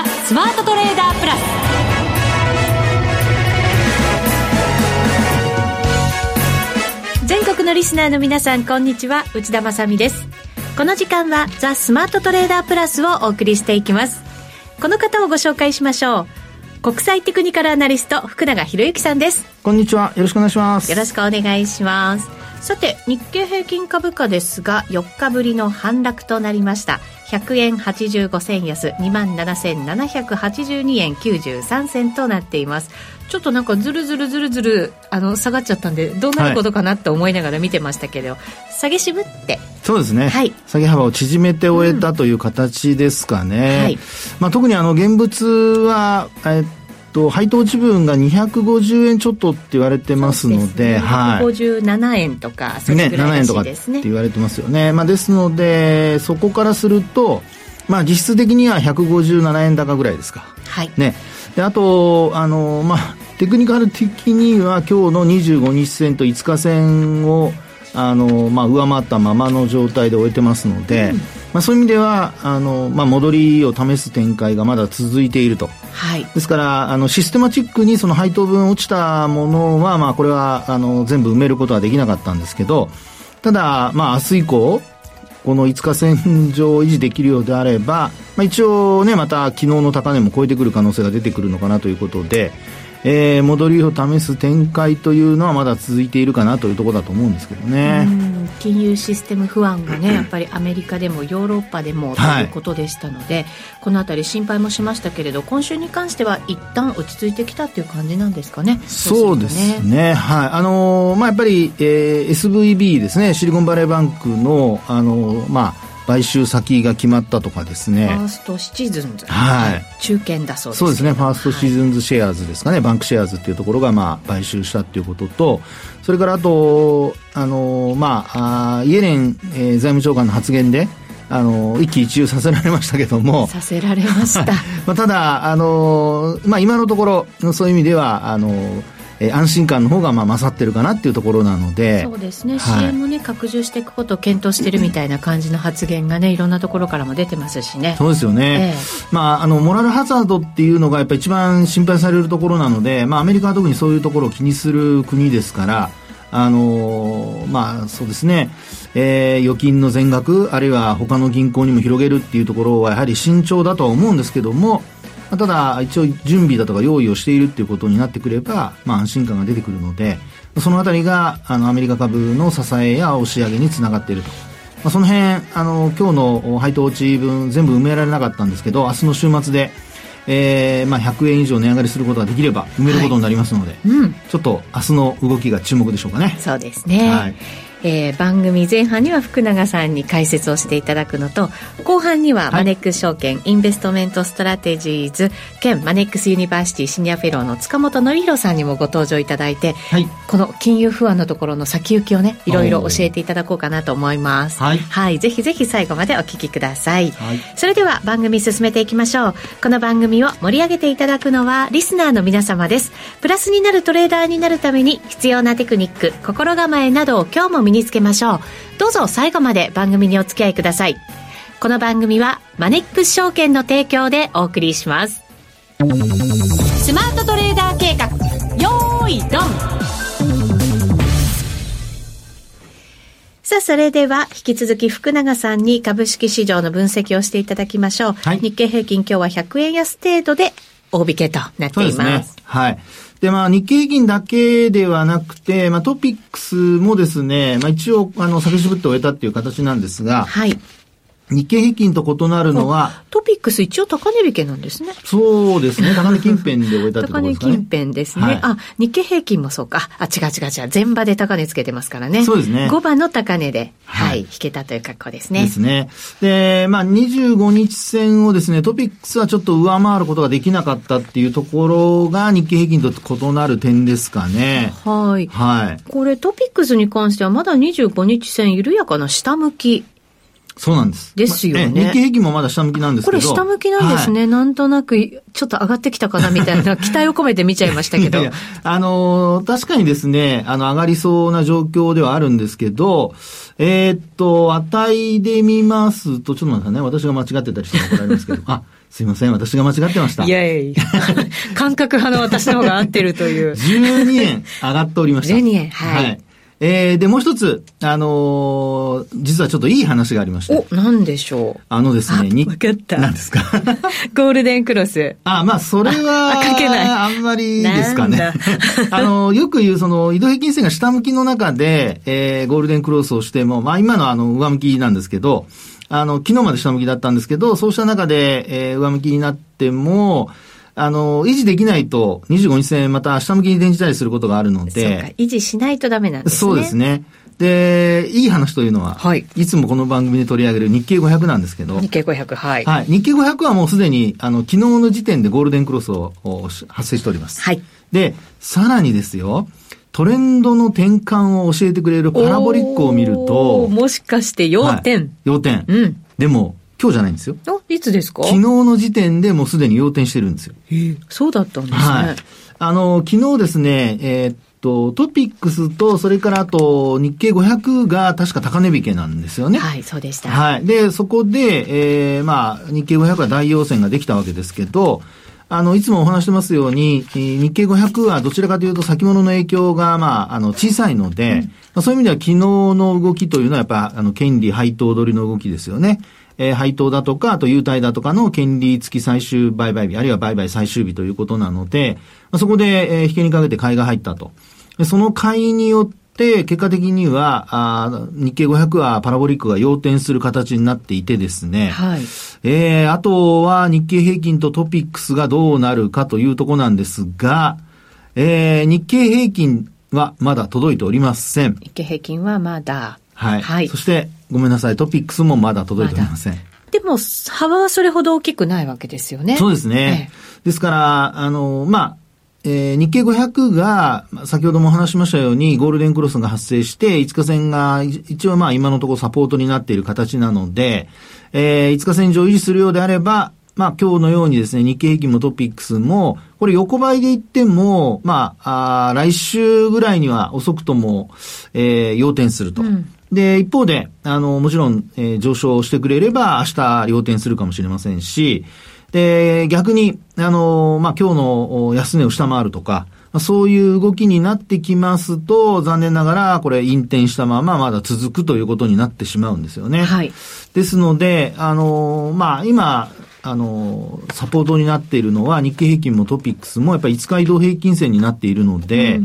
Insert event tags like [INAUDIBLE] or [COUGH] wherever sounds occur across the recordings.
ザ・スマートトレーダープラス。全国のリスナーの皆さんこんにちは。内田まさです。この時間はザ・スマートトレーダープラスをお送りしていきます。この方をご紹介しましょう。国際テクニカルアナリスト福永博之さんです。こんにちは。よろしくお願いします。よろしくお願いします。さて日経平均株価ですが4日ぶりの反落となりました100円85銭安2万7782円93銭となっています。ちょっとなんかずるずるずるずるあの下がっちゃったんでどうなることかなって思いながら見てましたけど、はい、下げ渋って。そうですね、はい、下げ幅を縮めて終えたという形ですかね、うん。はい、まあ、特にあの現物は、えっと、配当値分が250円ちょっとって言われてますので、でね、はい。257円とか、それぐらいらしいですね。ね、7円とかって言われてますよね。まあ、ですので、そこからすると、まあ、実質的には157円高ぐらいですか。はい。ね。で、あと、あの、まあ、テクニカル的には今日の25日線と5日線を、あの、まあ、上回ったままの状態で終えてますので、うん、まあ、そういう意味ではあの、まあ、戻りを試す展開がまだ続いていると、はい、ですからあのシステマチックにその配当分落ちたものは、まあ、これはあの全部埋めることはできなかったんですけどただ、まあ、明日以降この5日線上を維持できるようであれば、まあ、一応ねまた昨日の高値も超えてくる可能性が出てくるのかなということでえー、戻りを試す展開というのはまだ続いているかなというところだと思うんですけどね。金融システム不安がねやっぱりアメリカでもヨーロッパでもということでしたので、はい、この辺り心配もしましたけれど今週に関しては一旦落ち着いてきたという感じなんですかねそうですね。はい。あのー、まあやっぱり、えー、SVB ですね。シリコンバレーバンクのあのー、まあ買収先が決まったとかですね。ファーストシチズンズ、はい、中堅だそうです。そうですね。ファーストシチズンズシェアーズですかね、はい、バンクシェアーズっていうところがまあ買収したっていうこととそれからあとあのまああイエレン、えー、財務長官の発言であの一喜一憂させられましたけども。させられました。まあただあの、まあ、今のところそういう意味ではあのえー、安心感の方がまあ勝ってるかなっていうところなのでそうですね、はい、支援もね拡充していくことを検討してるみたいな感じの発言がねいろんなところからも出てますしね。そうですよね、えー、まああのモラルハザードっていうのがやっぱり一番心配されるところなので、まあ、アメリカは特にそういうところを気にする国ですからあのまあそうですね、えー、預金の全額あるいは他の銀行にも広げるっていうところはやはり慎重だとは思うんですけどもただ一応準備だとか用意をしているっていうことになってくれば、まあ、安心感が出てくるのでそのあたりがあのアメリカ株の支えや押し上げにつながっていると、まあ、その辺あの今日の配当値分全部埋められなかったんですけど明日の週末でえーまあ、100円以上値上がりすることができれば埋めることになりますので、はい。うん、ちょっと明日の動きが注目でしょうかね。そうですね、はいえー、番組前半には福永さんに解説をしていただくのと後半にはマネックス証券、はい、インベストメントストラテジーズ兼マネックスユニバーシティシニアフェローの塚本憲弘さんにもご登場いただいて、はい、この金融不安のところの先行きをねいろいろ教えていただこうかなと思います、はい、はい、ぜひぜひ最後までお聞きください、はい、それでは番組進めていきましょう。この番組を盛り上げていただくのはリスナーの皆様です。プラスになるトレーダーになるために必要なテクニック心構えなどを今日も身につけましょう。どうぞ最後まで番組にお付き合いください。この番組はマネックス証券の提供でお送りします。スマートトレーダー計画、よーいドンさあ、それでは、引き続き福永さんに株式市場の分析をしていただきましょう。はい、日経平均今日は100円安程度で大引けとなっています。すね、はい。で、まあ、日経平均だけではなくて、まあ、トピックスもですね、まあ、一応、あの、下げ絞って終えたっていう形なんですが、はい。日経平均と異なるのは、トピックス一応高値引けなんですね。そうですね。高値近辺で終えたってことですね。高値近辺ですね。はい、あ、日経平均もそうか。あ、違う違う違う。全場で高値つけてますからね。そうですね。5番の高値で、はい、はい、引けたという格好ですね。ですね。で、まあ、25日線をですね、トピックスはちょっと上回ることができなかったっていうところが日経平均と異なる点ですかね。はい。はい。これトピックスに関してはまだ25日線緩やかな下向きそうなんです。ですよね。日経平均もまだ下向きなんですけど。これ下向きなんですね。はい、なんとなく、ちょっと上がってきたかなみたいな [LAUGHS] 期待を込めて見ちゃいましたけど。いやいやあのー、確かにですね、あの、上がりそうな状況ではあるんですけど、えー、っと、値で見ますと、ちょっと待ってね、私が間違ってたりして怒られますけど、[LAUGHS] あ、すいません、私が間違ってました。いやいや [LAUGHS] 感覚派の私の方が合ってるという。12円上がっておりました。12円、はい。はい、えー、で、もう一つ、あのー、実はちょっといい話がありまして。お、なんでしょう？あのですね、に。わかった。何ですか？[LAUGHS] ゴールデンクロス。あ、まあ、それは、関係ない。あんまりですかね。[LAUGHS] あの、よく言う、その、移動平均線が下向きの中で、えー、ゴールデンクロスをしても、まあ、今のあの、上向きなんですけど、あの、昨日まで下向きだったんですけど、そうした中で、えー、上向きになっても、あの、維持できないと、25日線また下向きに転じたりすることがあるので。維持しないとダメなんですね。そうですね。で、いい話というのは、はい、いつもこの番組で取り上げる日経500なんですけど、日経500、はい。はい。日経500はもうすでに、あの、昨日の時点でゴールデンクロスを発生しております。はい。で、さらにですよ、トレンドの転換を教えてくれるパラボリックを見ると、もしかして要点、はい、要点。うん。でも、今日じゃないんですよ。あ、いつですか？昨日の時点でもうすでに要点してるんですよ。えー、そうだったんですね。はい。あの、昨日ですね、えー、と、トピックスと、それからあと、日経500が確か高値引けなんですよね。はい、そうでした。はい。で、そこで、えー、まあ、日経500は大陽線ができたわけですけど、あの、いつもお話してますように、日経500はどちらかというと先物の影響が、まあ、あの、小さいので、うん、まあ、そういう意味では昨日の動きというのはやっぱ、あの、権利配当取りの動きですよね。えー、配当だとか、あと優待だとかの権利付き最終売買日、あるいは売買最終日ということなので、まあ、そこで、えー、引けにかけて買いが入ったと。その買いによって、結果的には、あ日経500はパラボリックが要点する形になっていてですね。はい。えー、あとは日経平均とトピックスがどうなるかというとこなんですが、えー、日経平均はまだ届いておりません。日経平均はまだ。はい。はい。そして、ごめんなさい、トピックスもまだ届いておりません。でも、幅はそれほど大きくないわけですよね。そうですね。ええ、ですから、あの、まあ、えー、日経500が、先ほども話しましたように、ゴールデンクロスが発生して、5日線が一応まあ今のところサポートになっている形なので、えー、5日線上維持するようであれば、まあ今日のようにですね、日経平均もトピックスも、これ横ばいで言っても、まあ、あ来週ぐらいには遅くとも、えー、要点すると。うんで、一方で、あの、もちろん、えー、上昇してくれれば、明日、要点するかもしれませんし、で、逆に、あの、まあ、今日の安値を下回るとか、そういう動きになってきますと、残念ながら、これ、引転したまままだ続くということになってしまうんですよね。はい。ですので、あの、まあ、今、あの、サポートになっているのは、日経平均もトピックスも、やっぱり5日移動平均線になっているので、うん、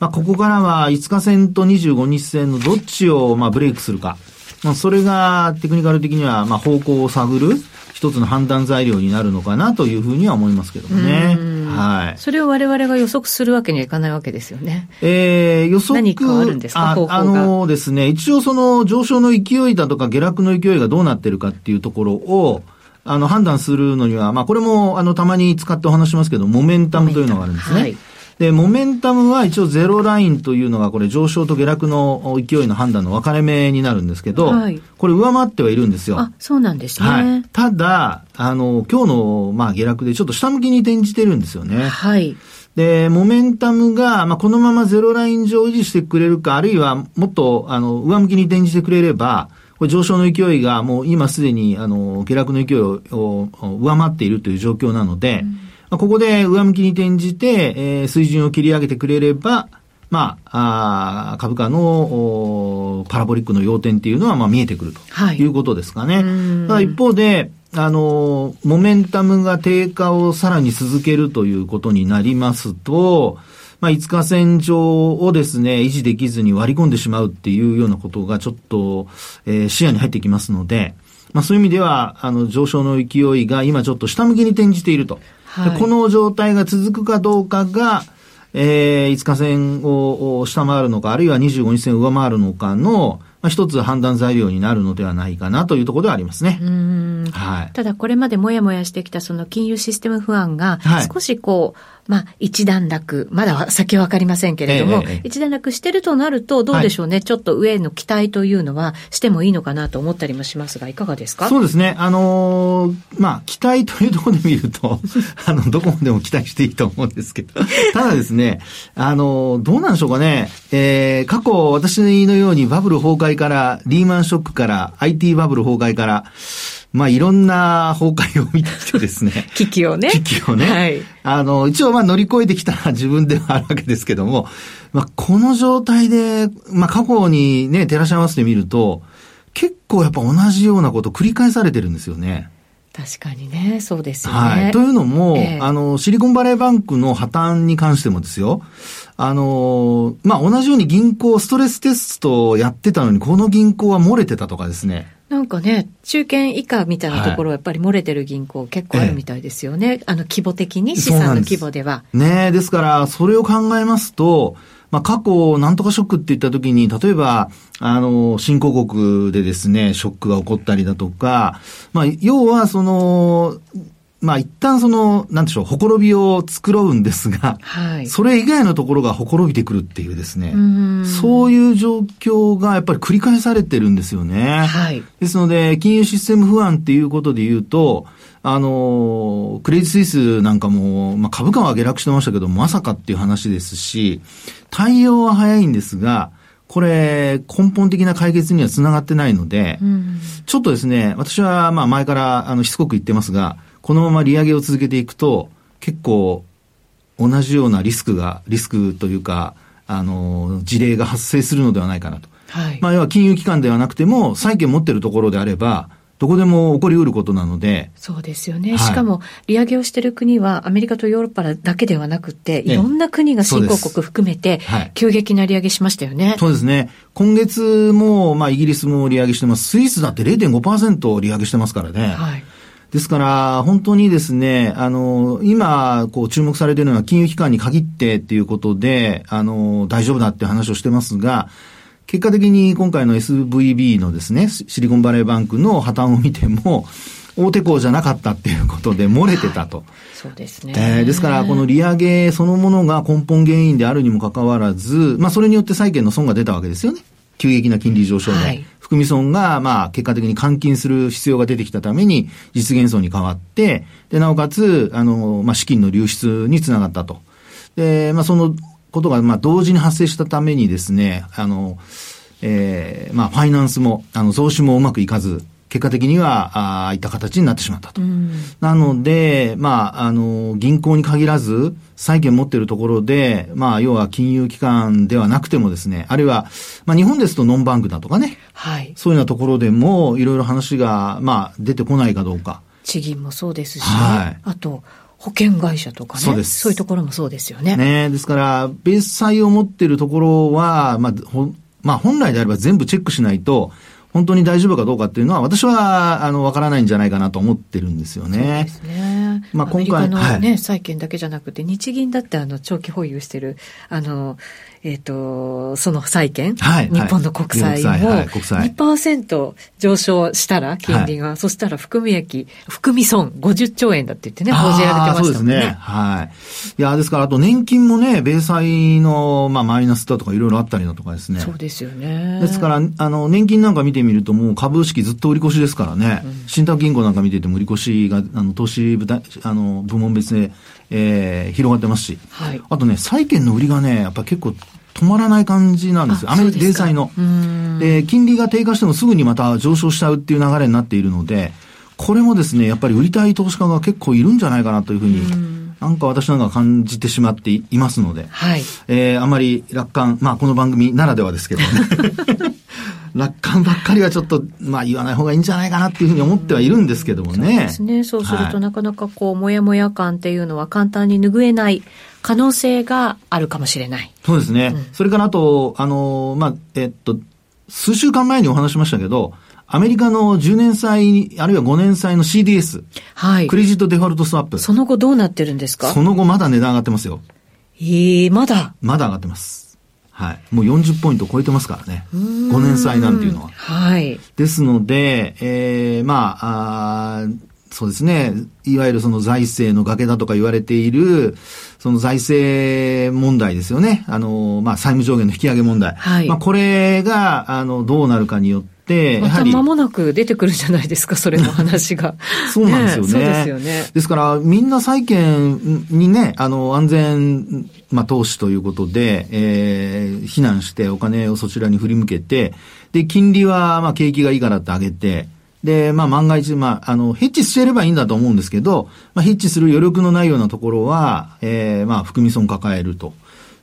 まあ、ここからは5日線と25日線のどっちを、まあ、ブレイクするか。まあ、それが、テクニカル的には、まあ、方向を探る。一つの判断材料になるのかなというふうには思いますけどもね。はい。それを我々が予測するわけにはいかないわけですよね。えー、予測。何かあるんですか？ああのですね、一応その上昇の勢いだとか下落の勢いがどうなってるかっていうところを、あの、判断するのには、まあ、これも、あの、たまに使ってお話しますけど、モメンタムというのがあるんですね。はい。で、モメンタムは一応ゼロラインというのがこれ上昇と下落の勢いの判断の分かれ目になるんですけど、はい、これ上回ってはいるんですよ。あ、そうなんですね。はい。ただ、あの、今日の、まあ、下落でちょっと下向きに転じてるんですよね。はい。で、モメンタムが、まあ、このままゼロライン上維持してくれるか、あるいはもっと、あの、上向きに転じてくれれば、これ上昇の勢いがもう今すでに、あの、下落の勢いを上回っているという状況なので、うん。まあ、ここで上向きに転じて、えー、水準を切り上げてくれれば、まあ、あ株価のパラボリックの要点っていうのは、まあ、見えてくるとい。うことですかね。はい、ただ一方で、あの、モメンタムが低下をさらに続けるということになりますと、まあ、5日線上をですね、維持できずに割り込んでしまうっていうようなことがちょっと、えー、視野に入ってきますので、まあ、そういう意味では、あの、上昇の勢いが今ちょっと下向きに転じていると。はい、この状態が続くかどうかが、えー、5日線を下回るのか、あるいは25日線を上回るのかの、まあ、一つ判断材料になるのではないかなというところではありますね。はい、ただこれまでもやもやしてきたその金融システム不安が少しこう、はいまあ、一段落、まだ先はわかりませんけれども、ええ、一段落してるとなると、どうでしょうね、はい、ちょっと上への期待というのはしてもいいのかなと思ったりもしますが、いかがですか？そうですね。あのー、まあ、期待というところで見ると、[LAUGHS] あの、どこまでも期待していいと思うんですけど、ただですね、あのー、どうなんでしょうかね、えー、過去私のようにバブル崩壊から、リーマンショックから、IT バブル崩壊から、まあ、いろんな崩壊を見てきてですね。[LAUGHS] 危機をね。危機をね。はい。あの、一応まあ乗り越えてきたのは自分ではあるわけですけども、まあ、この状態で、まあ、過去にね、照らし合わせてみると、結構やっぱ同じようなこと繰り返されてるんですよね。確かにね、そうですよね。はい。というのも、えー、あの、シリコンバレーバンクの破綻に関してもですよ、あの、まあ、同じように銀行、ストレステストをやってたのに、この銀行は漏れてたとかですね。なんかね、中堅以下みたいなところやっぱり漏れてる銀行結構あるみたいですよね。はい、あの規模的に、資産の規模では。ねですから、それを考えますと、まあ、過去、なんとかショックって言ったときに、例えば、あの、新興国でですね、ショックが起こったりだとか、まあ、要は、その、まあ一旦その、なんでしょう、ほころびを繕うんですが、はい、それ以外のところがほころびてくるっていうですね、うそういう状況がやっぱり繰り返されてるんですよね。はい、ですので、金融システム不安っていうことで言うと、あの、クレディ・スイスなんかも、まあ、株価は下落してましたけど、まさかっていう話ですし、対応は早いんですが、これ、根本的な解決にはつながってないので、うん、ちょっとですね、私はまあ前からあのしつこく言ってますが、このまま利上げを続けていくと、結構同じようなリスクが、リスクというか、あの、事例が発生するのではないかなと。はい、まあ、要は金融機関ではなくても、債券持ってるところであれば、どこでも起こりうることなので。そうですよね。はい、しかも、利上げをしている国は、アメリカとヨーロッパだけではなくて、いろんな国が新興国含めて、急激な利上げしましたよね。そうですね。今月も、まあ、イギリスも利上げしてます。スイスだって0.5%利上げしてますからね。はい。ですから、本当にですね、あの、今、こう、注目されているのは金融機関に限ってっていうことで、あの、大丈夫だって話をしてますが、結果的に今回の SVB のですね、シリコンバレーバンクの破綻を見ても、大手校じゃなかったっていうことで漏れてたと。はい、そうですね。えー、ですから、この利上げそのものが根本原因であるにもかかわらず、まあ、それによって債券の損が出たわけですよね。急激な金利上昇で。はい、含み損が、まあ、結果的に換金する必要が出てきたために、実現層に変わって、で、なおかつ、あの、まあ、資金の流出につながったと。で、まあ、その、ことが、まあ、同時に発生したためにですね、あの、えー、まあ、ファイナンスも、あの、増資もうまくいかず、結果的には、ああいった形になってしまったと。うん、なので、まあ、あの、銀行に限らず、債券持っているところで、まあ、要は金融機関ではなくてもですね、あるいは、まあ、日本ですとノンバンクだとかね、はい。そういうようなところでも、いろいろ話が、まあ、出てこないかどうか。地銀もそうですし、はい。あと、保険会社とかね。そうです。そういうところもそうですよね。ねですから、ベース債を持っているところは、まあ、ほまあ、本来であれば全部チェックしないと、本当に大丈夫かどうかっていうのは、私は、あの、わからないんじゃないかなと思ってるんですよね。そうですね。まあ、今回のね、はい、債券だけじゃなくて、日銀だってあの、長期保有してる、あの、えっ、ー、と、その債券、はい、日本の国債も2%上昇したら、金利が、はい、そしたら含み益、含み損50兆円だって言ってね、報じられてましたもんね。そうですね。はい。いや、ですから、あと年金もね、米債の、まあ、マイナスだとかいろいろあったりだとかですね。そうですよね。ですから、あの、年金なんか見てみると、もう株式ずっと売り越しですからね、うん、信託銀行なんか見てても売り越しが、あの、投資部あの、部門別で、えー、広がってますし、はい、あとね、債券の売りがね、やっぱ結構止まらない感じなんですよ。アメリカ、零債の。で、金利が低下してもすぐにまた上昇しちゃうっていう流れになっているので、これもですね、やっぱり売りたい投資家が結構いるんじゃないかなというふうに、なんか私なんか感じてしまっていますので、はい、えー、あまり楽観、まあこの番組ならではですけどね。[LAUGHS] 楽観ばっかりはちょっと、まあ言わない方がいいんじゃないかなっていうふうに思ってはいるんですけどもね。そうですね。そうすると、なかなかこう、もやもや感っていうのは簡単に拭えない可能性があるかもしれない。そうですね。うん、それからあと、あの、まあ、えっと、数週間前にお話しましたけど、アメリカの10年債、あるいは5年債の CDS。はい。クレジットデフォルトスワップ。その後どうなってるんですか？その後まだ値段上がってますよ。ええー、まだ？まだ上がってます。はい。もう40ポイント超えてますからね。5年債なんていうのは。はい。ですので、えー、まあ、あそうですね。いわゆるその財政の崖だとか言われている、その財政問題ですよね。あの、まあ、債務上限の引き上げ問題。はい。まあ、これが、あの、どうなるかによって、、やはり。まもなく出てくるじゃないですか、それの話が。[LAUGHS] そうなんですよね。そうですよね。ですから、みんな債券にね、あの、安全、まあ、投資ということで、えー、避難してお金をそちらに振り向けて、で、金利は、まあ、景気がいいからって上げて、で、まあ万が一、まあ、あの、ヘッジしてればいいんだと思うんですけど、まあヘッジする余力のないようなところは、えー、まあ含み損抱えると。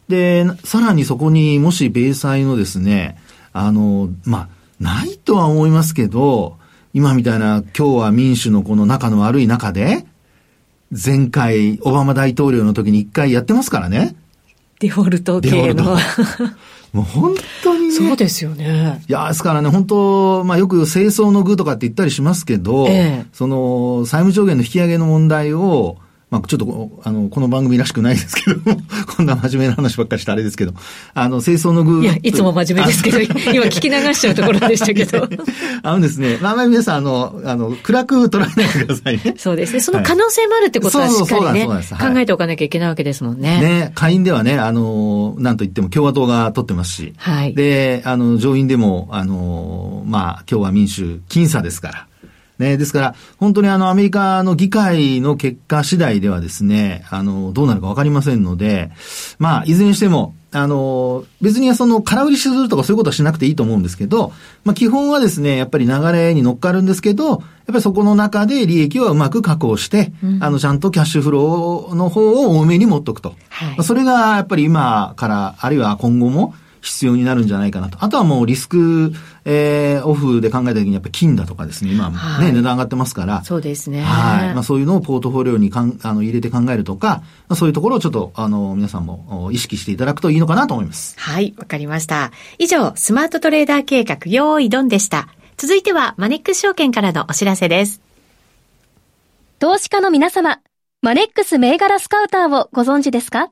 で、さらにそこにもし米債のですね、あの、まあ、ないとは思いますけど、今みたいな今日は民主のこの仲の悪い中で、前回オバマ大統領の時に一回やってますからね。デフォルト系の。もう本当に、ね、そうですよね。いや、ですからね、本当、まあよく清掃の具とかって言ったりしますけど、ええ、その、債務上限の引き上げの問題を、まあ、ちょっとあの、この番組らしくないですけども、[LAUGHS] こんな真面目な話ばっかりしてあれですけど、あの、清掃の具。いや、いつも真面目ですけど、今聞き流しちゃうところでしたけど。[LAUGHS] あのですね、まあまあ皆さん、あの、あの、暗く捉えないでくださいね。そうですね。その可能性もあるってことはしっかりね、考えておかなきゃいけないわけですもんね。ね、下院ではね、あの、なんと言っても共和党が取ってますし、はい。で、あの、上院でも、あの、まあ、今日は民主、僅差ですから、ね、ですから、本当にあの、アメリカの議会の結果次第ではですね、あの、どうなるかわかりませんので、まあ、いずれにしても、あの、別にその、空売りするとかそういうことはしなくていいと思うんですけど、まあ、基本はですね、やっぱり流れに乗っかるんですけど、やっぱりそこの中で利益はうまく確保して、うん、あの、ちゃんとキャッシュフローの方を多めに持っとくと。はい、それが、やっぱり今から、あるいは今後も、必要になるんじゃないかなと。あとはもうリスク、えー、オフで考えたときにやっぱり金だとかですね、今ね、はい、値段上がってますから。そうですね。はい。まあそういうのをポートフォリオにかんあの入れて考えるとか、まあ、そういうところをちょっと、あの、皆さんも意識していただくといいのかなと思います。はい、わかりました。以上、スマートトレーダー計画、用意ドンでした。続いては、マネックス証券からのお知らせです。投資家の皆様、マネックス銘柄スカウターをご存知ですか？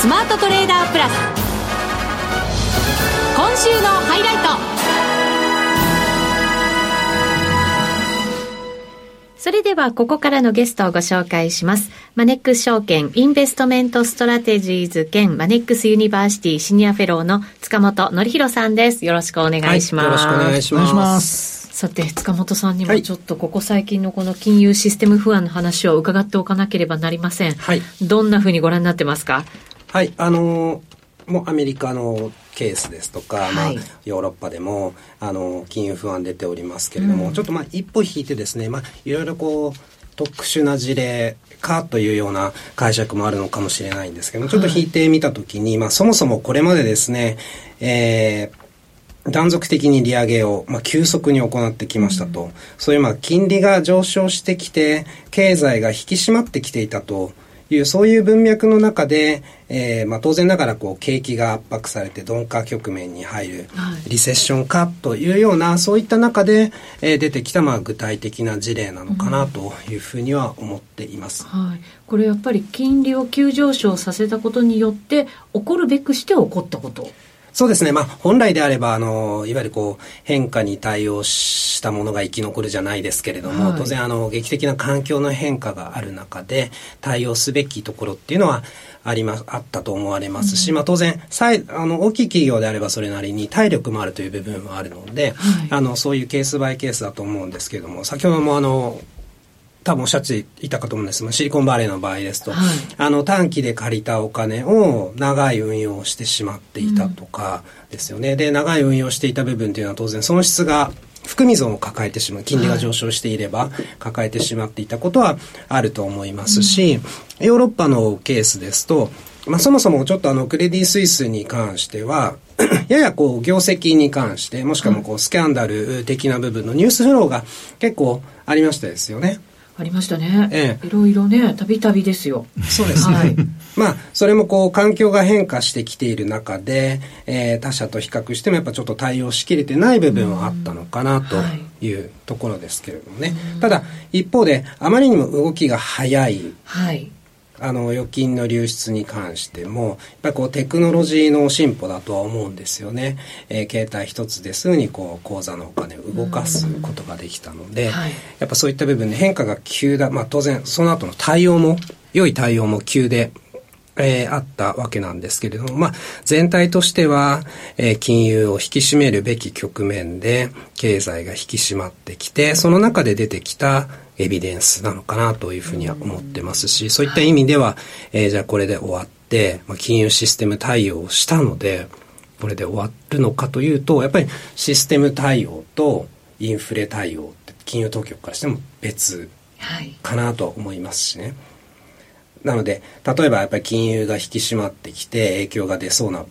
スマートトレーダープラス今週のハイライトそれではここからのゲストをご紹介します。マネックス証券インベストメントストラテジーズ兼マネックスユニバーシティシニアフェローの塚本憲弘さんです。よろしくお願いします。はい、よろしくお願いします。さて、塚本さんにもちょっとここ最近のこの金融システム不安の話を伺っておかなければなりません。はい。どんなふうにご覧になってますか？はい、あのー、もうアメリカのケースですとか、はい、まあ、ヨーロッパでもあの金融不安出ておりますけれども、うん、ちょっとまあ一歩引いてですね、まあ、いろいろこう特殊な事例かというような解釈もあるのかもしれないんですけども、ちょっと引いてみたときに、まあ、そもそもこれまでですね、えー、断続的に利上げを、まあ、急速に行ってきましたと、うん、そういうまあ金利が上昇してきて経済が引き締まってきていたというそういう文脈の中で、えーまあ、当然ながらこう景気が圧迫されて鈍化局面に入るリセッションかというような、そういった中で、えー、出てきたまあ具体的な事例なのかなというふうには思っています、うん、はい、これやっぱり金利を急上昇させたことによって起こるべくして起こったことそうですね。まあ、本来であれば、あの、いわゆるこう、変化に対応したものが生き残るじゃないですけれども、はい、当然、あの、劇的な環境の変化がある中で、対応すべきところっていうのは、ありま、あったと思われますし、うん、まあ当然、あの、大きい企業であればそれなりに体力もあるという部分もあるので、はい、あの、そういうケースバイケースだと思うんですけれども、先ほどもあの、多分おっしゃっていたかと思うんですが、シリコンバレーの場合ですと、はい、あの短期で借りたお金を長い運用をしてしまっていたとかですよね。うん、で、長い運用していた部分というのは当然損失が含み損を抱えてしまう金利が上昇していれば抱えてしまっていたことはあると思いますし、うん、ヨーロッパのケースですと、まあ、そもそもちょっとあのクレディ・スイスに関しては [CLEARS THROAT] ややこう業績に関してもしくはこうスキャンダル的な部分のニュースフローが結構ありましたですよね。ありましたね。ええ、いろいろね、たびたびですよ。そうですね。はい、[LAUGHS] まあ、それもこう、環境が変化してきている中で、えー、他社と比較してもやっぱちょっと対応しきれてない部分はあったのかなというところですけれどもね。ただ、一方で、あまりにも動きが早い。はい。あの預金の流出に関してもやっぱりこうテクノロジーの進歩だとは思うんですよね、えー、携帯一つですぐにこう口座のお金を動かすことができたので、はい、やっぱそういった部分で変化が急だ、まあ、当然その後の対応も良い対応も急でえー、あったわけなんですけれども、まあ、全体としては、えー、金融を引き締めるべき局面で、経済が引き締まってきて、その中で出てきた、エビデンスなのかなというふうには思ってますし、そういった意味では、えー、じゃあこれで終わって、まあ、金融システム対応をしたので、これで終わるのかというと、やっぱりシステム対応とインフレ対応って金融当局からしても別かなと思いますしね。はい、なので、例えばやっぱり金融が引き締まってきて影響が出そうな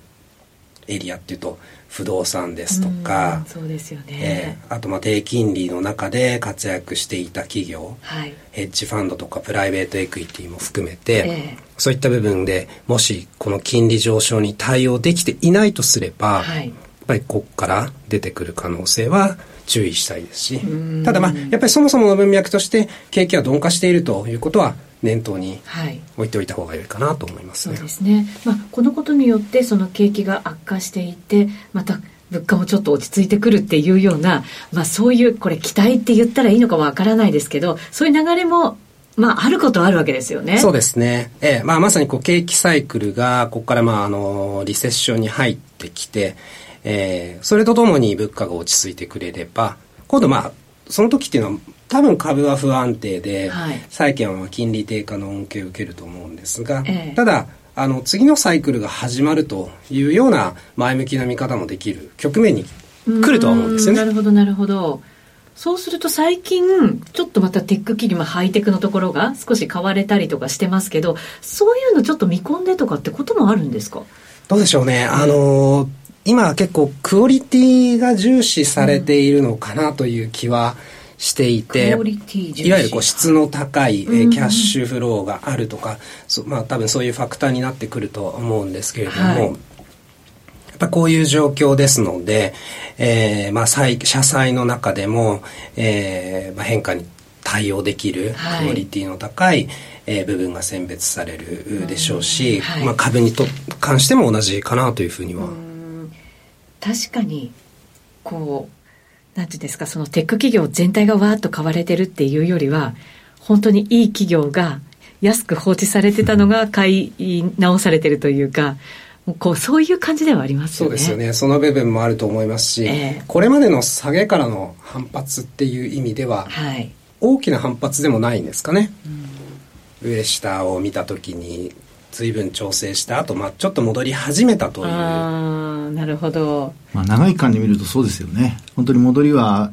エリアっていうと、不動産ですとか、そうですよね、えー、あとまあ低金利の中で活躍していた企業、はい、ヘッジファンドとかプライベートエクイティも含めて、えー、そういった部分でもしこの金利上昇に対応できていないとすれば、はい、やっぱりここから出てくる可能性は注意したいですしただまあやっぱりそもそもの文脈として景気は鈍化しているということは念頭に置いておいた方が良いかなと思いますね。そうですね。まあこのことによってその景気が悪化していてまた物価もちょっと落ち着いてくるっていうような、まあそういう、これ期待って言ったらいいのかわからないですけど、そういう流れも、まああることはあるわけですよね。そうですね。ええ、まあまさにこう景気サイクルが、ここからまああの、リセッションに入ってきて、えー、それとともに物価が落ち着いてくれれば、今度まあ、その時っていうのは多分株は不安定で、はい、債券は金利低下の恩恵を受けると思うんですが、ええ、ただあの次のサイクルが始まるというような前向きな見方もできる局面に来るとは思うんですよね。なるほどなるほど。そうすると最近ちょっとまたテック企業もハイテクのところが少し買われたりとかしてますけどそういうのちょっと見込んでとかってこともあるんですか？どうでしょうね。あの今結構クオリティが重視されているのかなという気は、うんしていていわゆるこう質の高い、えー、キャッシュフローがあるとか、そまあ、多分そういうファクターになってくると思うんですけれども、はい、やっぱこういう状況ですので、えーまあ、社債の中でも、えーまあ、変化に対応できるクオリティの高い、はい、えー、部分が選別されるでしょうし、はい、まあ、株にと関しても同じかなというふうには。確かにこうなんていうんですか、そのテック企業全体がわーっと買われてるっていうよりは、本当にいい企業が安く放置されてたのが買い直されてるというか、こうそういう感じではありますよね。そうですよね。その部分もあると思いますし、えー、これまでの下げからの反発っていう意味では、はい、大きな反発でもないんですかね。うん、上下を見た時に随分調整した後、まあちょっと戻り始めたという。なるほど、まあ、長い間で見るとそうですよね本当に戻りは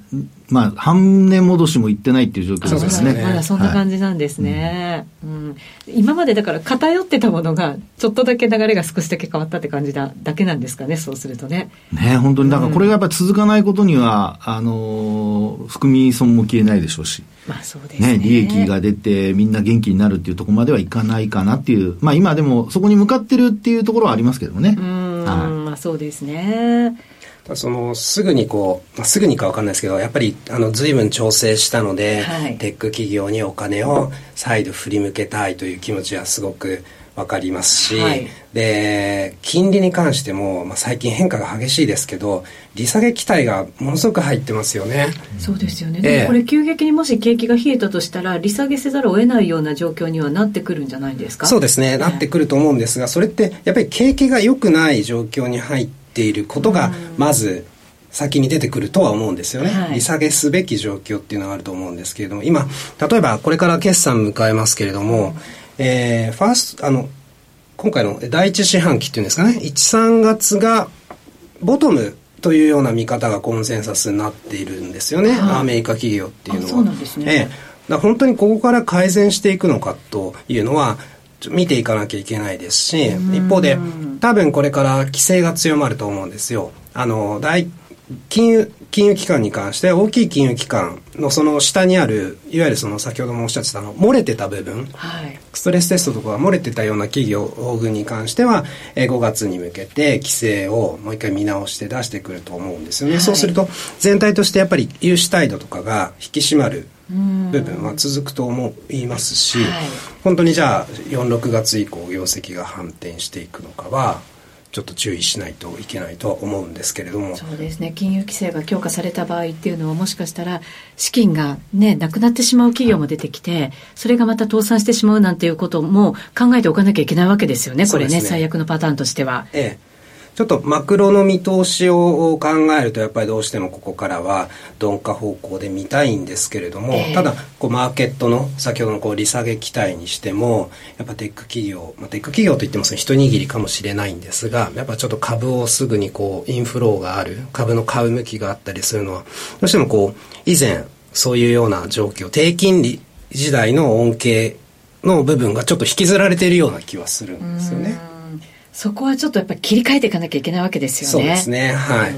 まあ、半値戻しもいってないっていう状況ですね。まだそんな感じなんですね、はい、うん。今までだから偏ってたものが、ちょっとだけ流れが少しだけ変わったって感じだだけなんですかね、そうするとね。ね本当に、だからこれがやっぱり続かないことには、うん、あの、含み損も消えないでしょうし。まあそうですね。ね、利益が出てみんな元気になるっていうところまではいかないかなっていう、まあ今でもそこに向かってるっていうところはありますけどね。うん、はい、まあそうですね。そのすぐにこう、まあ、すぐにか分かんないですけどやっぱりあの随分調整したので、はい、テック企業にお金を再度振り向けたいという気持ちはすごく分かりますし、はい、で金利に関しても、まあ、最近変化が激しいですけど利下げ期待がものすごく入ってますよね。そうですよね、でもこれ急激にもし景気が冷えたとしたら利下げせざるを得ないような状況にはなってくるんじゃないですか？そうですね、なってくると思うんですがそれってやっぱり景気が良くない状況に入ってていることがまず先に出てくるとは思うんですよね、はい、利下げすべき状況っていうのがあると思うんですけれども今例えばこれから決算迎えますけれども、えー、ファーストあの今回の第一四半期っていうんですかね。13月がボトムというような見方がコンセンサスになっているんですよね、はい、アメリカ企業っていうのは。そうなんですね、えー、本当にここから改善していくのかというのは見ていかなきゃいけないですし一方で多分これから規制が強まると思うんですよ。あの大金融金融機関に関して大きい金融機関のその下にあるいわゆるその先ほどもおっしゃってたの漏れてた部分、はい、ストレステストとかが漏れてたような企業群に関しては5月に向けて規制をもう一回見直して出してくると思うんですよね、はい、そうすると全体としてやっぱり融資態度とかが引き締まる部分は続くと思いますし、はい、本当にじゃあ46月以降業績が反転していくのかはちょっと注意しないといけないとは思うんですけれども。そうですね。金融規制が強化された場合っていうのはもしかしたら資金がねなくなってしまう企業も出てきてそれがまた倒産してしまうなんていうことも考えておかなきゃいけないわけですよね。これね、ね、最悪のパターンとしては。ええちょっとマクロの見通しを考えるとやっぱりどうしてもここからは鈍化方向で見たいんですけれども、えー、ただこうマーケットの先ほどのこう利下げ期待にしてもやっぱテック企業、まあ、テック企業といっても一握りかもしれないんですがやっぱちょっと株をすぐにこうインフローがある。株の買う向きがあったりするのはどうしてもこう以前そういうような状況低金利時代の恩恵の部分がちょっと引きずられているような気はするんですよね。そこはちょっとやっぱり切り替えていかなきゃいけないわけですよね。そうですね。はい。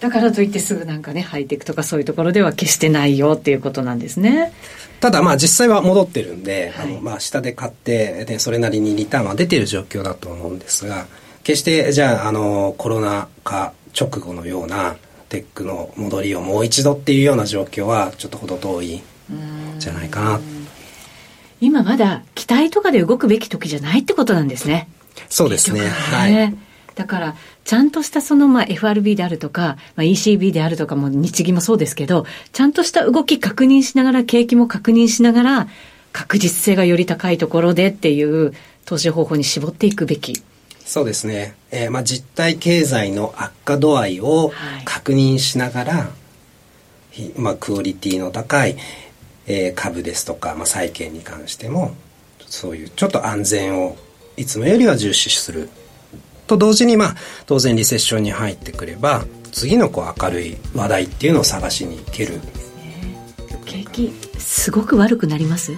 だからといってすぐなんかね、ハイテクとかそういうところでは決してないよっていうことなんですね。ただまあ実際は戻ってるんで、はい、あのまあ下で買って、ね、それなりにリターンは出てる状況だと思うんですが、決してじゃああのコロナ禍直後のようなテックの戻りをもう一度っていうような状況はちょっと程遠いじゃないかな。今まだ期待とかで動くべき時じゃないってことなんですね。そうですね。ねはい。だから、ちゃんとしたその、まあ、FRB であるとか、まあ、ECB であるとかも、日銀もそうですけど、ちゃんとした動き確認しながら、景気も確認しながら、確実性がより高いところでっていう投資方法に絞っていくべき。そうですね。えー、まあ、実体経済の悪化度合いを確認しながら、はい、まあ、クオリティの高い、えー、株ですとか、まあ、債券に関しても、そういうちょっと安全をいつもよりは重視する。と同時にまあ当然リセッションに入ってくれば次のこう明るい話題っていうのを探しにいける。景気すごく悪くなります？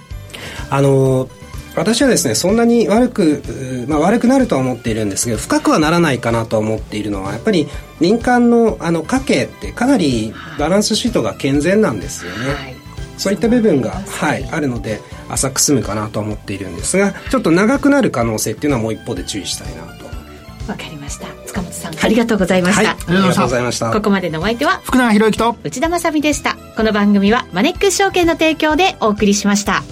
あの私はですねそんなに悪く、まあ、悪くなるとは思っているんですけど深くはならないかなと思っているのはやっぱり民間のあの家計ってかなりバランスシートが健全なんですよね、はい、そういった部分が、はい、あるので浅く済むかなと思っているんですがちょっと長くなる可能性っていうのはもう一方で注意したいなと。わかりました。塚本さん、はい、ありがとうございました、はい、ありがとうございました。ここまでのお相手は福永博之と内田まさでした。この番組はマネックス証券の提供でお送りしました